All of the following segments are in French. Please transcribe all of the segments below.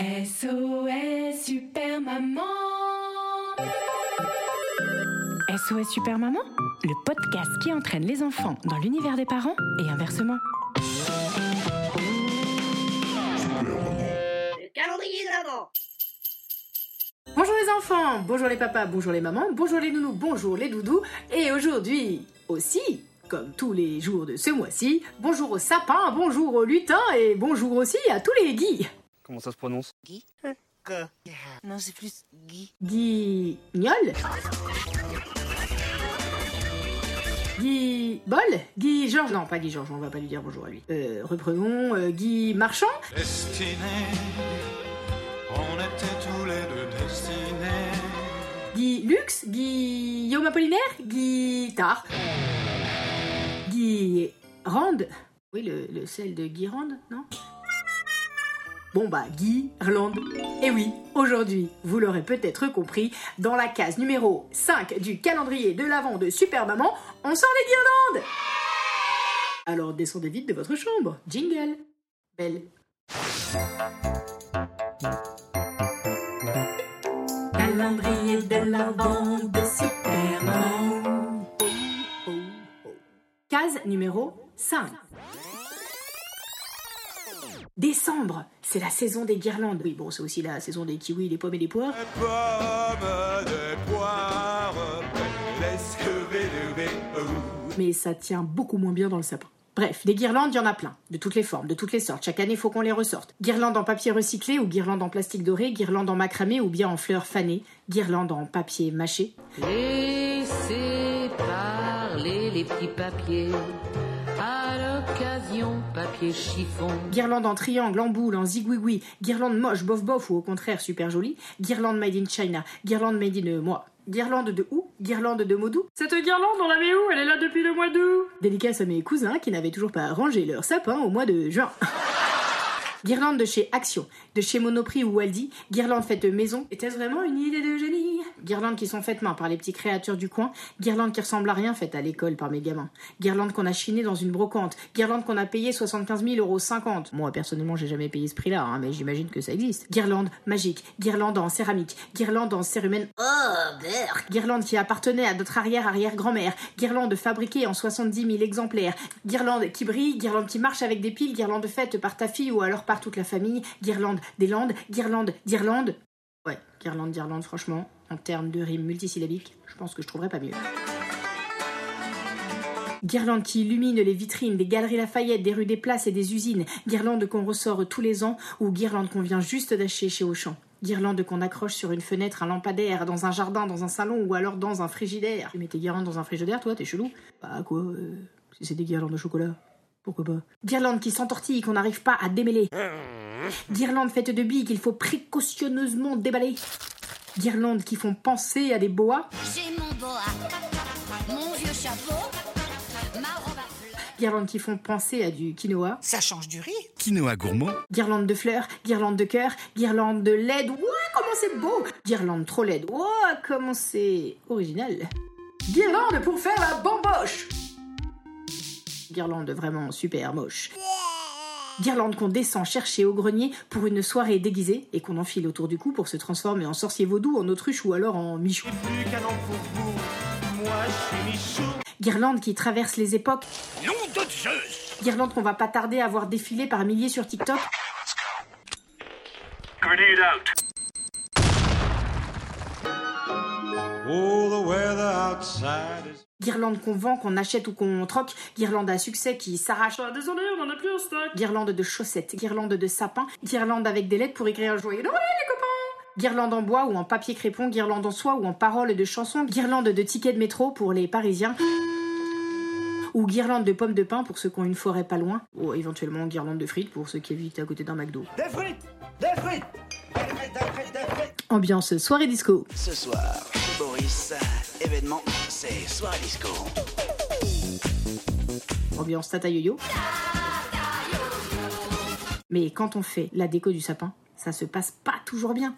SOS Super Maman SOS Super Maman, le podcast qui entraîne les enfants dans l'univers des parents et inversement. Le calendrier de l'avant. Bonjour les enfants, bonjour les papas, bonjour les mamans, bonjour les nounous, bonjour les doudous, et aujourd'hui aussi, comme tous les jours de ce mois-ci, bonjour aux sapins, bonjour aux lutins et bonjour aussi à tous les guis. Comment ça se prononce. Guy. Non, c'est plus Guy. Guignol. Guy Bol Guy Georges Non, pas Guy Georges, on va pas lui dire bonjour à lui. Euh, reprenons euh, Guy Marchand. Destinés, on était tous les deux destinés. Guy Lux. Guillaume Apollinaire. Guy Tard Guy Rand. Oui, le, le sel de Guy Rand, non? Bon bah, Guy Irlande. Et oui, aujourd'hui, vous l'aurez peut-être compris, dans la case numéro 5 du calendrier de l'avant de Super Maman, on sort les guirlandes Alors descendez vite de votre chambre. Jingle Belle. Calendrier de l'avant de Super Maman. Case numéro 5. Décembre, c'est la saison des guirlandes. Oui, bon, c'est aussi la saison des kiwis, des pommes et des poires. Pommes, des poires, mais ça tient beaucoup moins bien dans le sapin. Bref, des guirlandes, il y en a plein, de toutes les formes, de toutes les sortes. Chaque année, il faut qu'on les ressorte. Guirlandes en papier recyclé ou guirlandes en plastique doré, guirlandes en macramé ou bien en fleurs fanées, guirlandes en papier mâché. Laissez parler les petits papiers. À l'occasion, papier chiffon. Guirlande en triangle, en boule, en zigouigoui, guirlande moche, bof bof ou au contraire super jolie, guirlande made in China, guirlande made in euh, moi. Guirlande de où? Guirlande de Modou? Cette guirlande, on la met où? Elle est là depuis le mois d'août. Dédicace à mes cousins qui n'avaient toujours pas rangé leur sapin au mois de juin. Guirlande de chez Action, de chez Monoprix ou Aldi, guirlande faite maison. Était-ce vraiment une idée de génie? Guirlandes qui sont faites main par les petits créatures du coin, guirlandes qui ressemblent à rien faites à l'école par mes gamins. Guirlandes qu'on a chinées dans une brocante, guirlandes qu'on a payé 75 000 euros 50. Moi personnellement j'ai jamais payé ce prix-là, hein, mais j'imagine que ça existe. Guirlande magique, guirlande en céramique, guirlande en cérumen. Oh, beurre. Guirlande qui appartenait à notre arrière-arrière-grand-mère. Guirlande fabriquée en 70 000 exemplaires. Guirlande qui brille, guirlande qui marche avec des piles, guirlande faite par ta fille ou alors par toute la famille. Guirlande des Landes, guirlande d'Irlande. Ouais, guirlande d'Irlande, franchement, en termes de rimes multisyllabiques, je pense que je trouverais pas mieux. Guirlande qui illumine les vitrines des galeries Lafayette, des rues des places et des usines. Guirlande qu'on ressort tous les ans ou guirlande qu'on vient juste d'acheter chez Auchan. Guirlande qu'on accroche sur une fenêtre, un lampadaire, dans un jardin, dans un salon ou alors dans un frigidaire. Tu mets tes guirlandes dans un frigidaire, toi, t'es chelou? Bah quoi euh, Si c'est des guirlandes de chocolat, pourquoi pas Guirlande qui s'entortille qu'on n'arrive pas à démêler. Guirlande faite de billes qu'il faut précautionneusement déballer. Guirlandes qui font penser à des boas. J'ai mon boa, mon vieux chapeau, ma robe à fleurs. Guirlandes qui font penser à du quinoa. Ça change du riz. Quinoa gourmand, Guirlande de fleurs, guirlande de cœur, guirlande de LED. Ouah, comment c'est beau Guirlande trop LED. Ouah, comment c'est original. Guirlande pour faire la bamboche. Guirlande vraiment super moche. Guirlande qu'on descend chercher au grenier pour une soirée déguisée et qu'on enfile autour du cou pour se transformer en sorcier vaudou, en autruche ou alors en michou. Guirlande qui traverse les époques. Nom de Zeus Guirlande qu'on va pas tarder à voir défiler par milliers sur TikTok. Grenade out Guirlande qu'on vend, qu'on achète ou qu'on troque. Guirlande à succès qui s'arrache. Ah, désolé, on en a plus en stock. Guirlande de chaussettes, guirlande de sapins, guirlande avec des lettres pour écrire joyeux Noël, les copains. Guirlande en bois ou en papier crépon, guirlande en soie ou en paroles de chansons, guirlande de tickets de métro pour les Parisiens. ou guirlande de pommes de pin pour ceux qui ont une forêt pas loin, ou éventuellement guirlande de frites pour ceux qui habitent à côté d'un McDo. Des frites Des frites Des frites, des frites, des frites Ambiance soirée disco. Ce soir, chez Boris, événement, c'est soirée disco. Ambiance tata yo-yo. Mais quand on fait la déco du sapin, ça se passe pas toujours bien.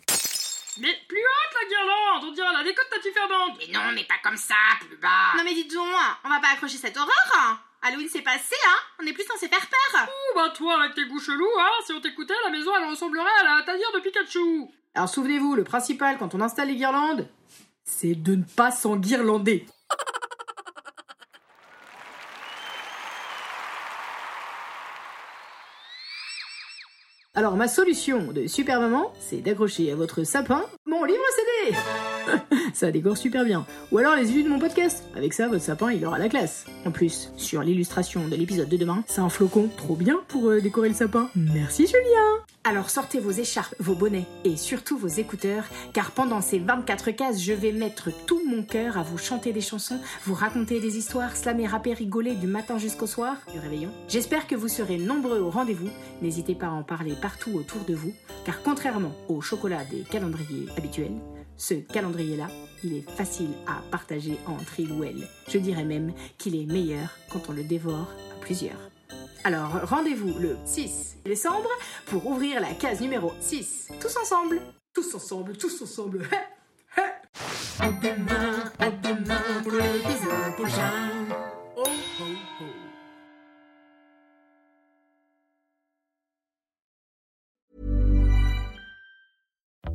Mais plus haute la guirlande On dirait la déco de Tati Fernande Mais non, mais pas comme ça, plus bas Non mais dites donc, on va pas accrocher cette horreur hein Halloween c'est passé, hein On est plus censé faire peur Ouh, bah toi avec tes goûts chelous, hein Si on t'écoutait, la maison elle ressemblerait à la tanière de Pikachu Alors souvenez-vous, le principal quand on installe les guirlandes, c'est de ne pas s'enguirlander. Alors ma solution de super maman, c'est d'accrocher à votre sapin mon livre CD Ça décore super bien. Ou alors les vues de mon podcast. Avec ça, votre sapin, il aura la classe. En plus, sur l'illustration de l'épisode de demain, c'est un flocon trop bien pour euh, décorer le sapin. Merci Julien Alors sortez vos écharpes, vos bonnets et surtout vos écouteurs, car pendant ces 24 cases, je vais mettre tout mon cœur à vous chanter des chansons, vous raconter des histoires, slammer, rapper, rigoler du matin jusqu'au soir, du réveillon. J'espère que vous serez nombreux au rendez-vous. N'hésitez pas à en parler partout autour de vous, car contrairement au chocolat des calendriers habituels, ce calendrier-là, il est facile à partager entre il ou elle. Je dirais même qu'il est meilleur quand on le dévore à plusieurs. Alors rendez-vous le 6 décembre pour ouvrir la case numéro 6. Tous ensemble Tous ensemble, tous ensemble À demain, à demain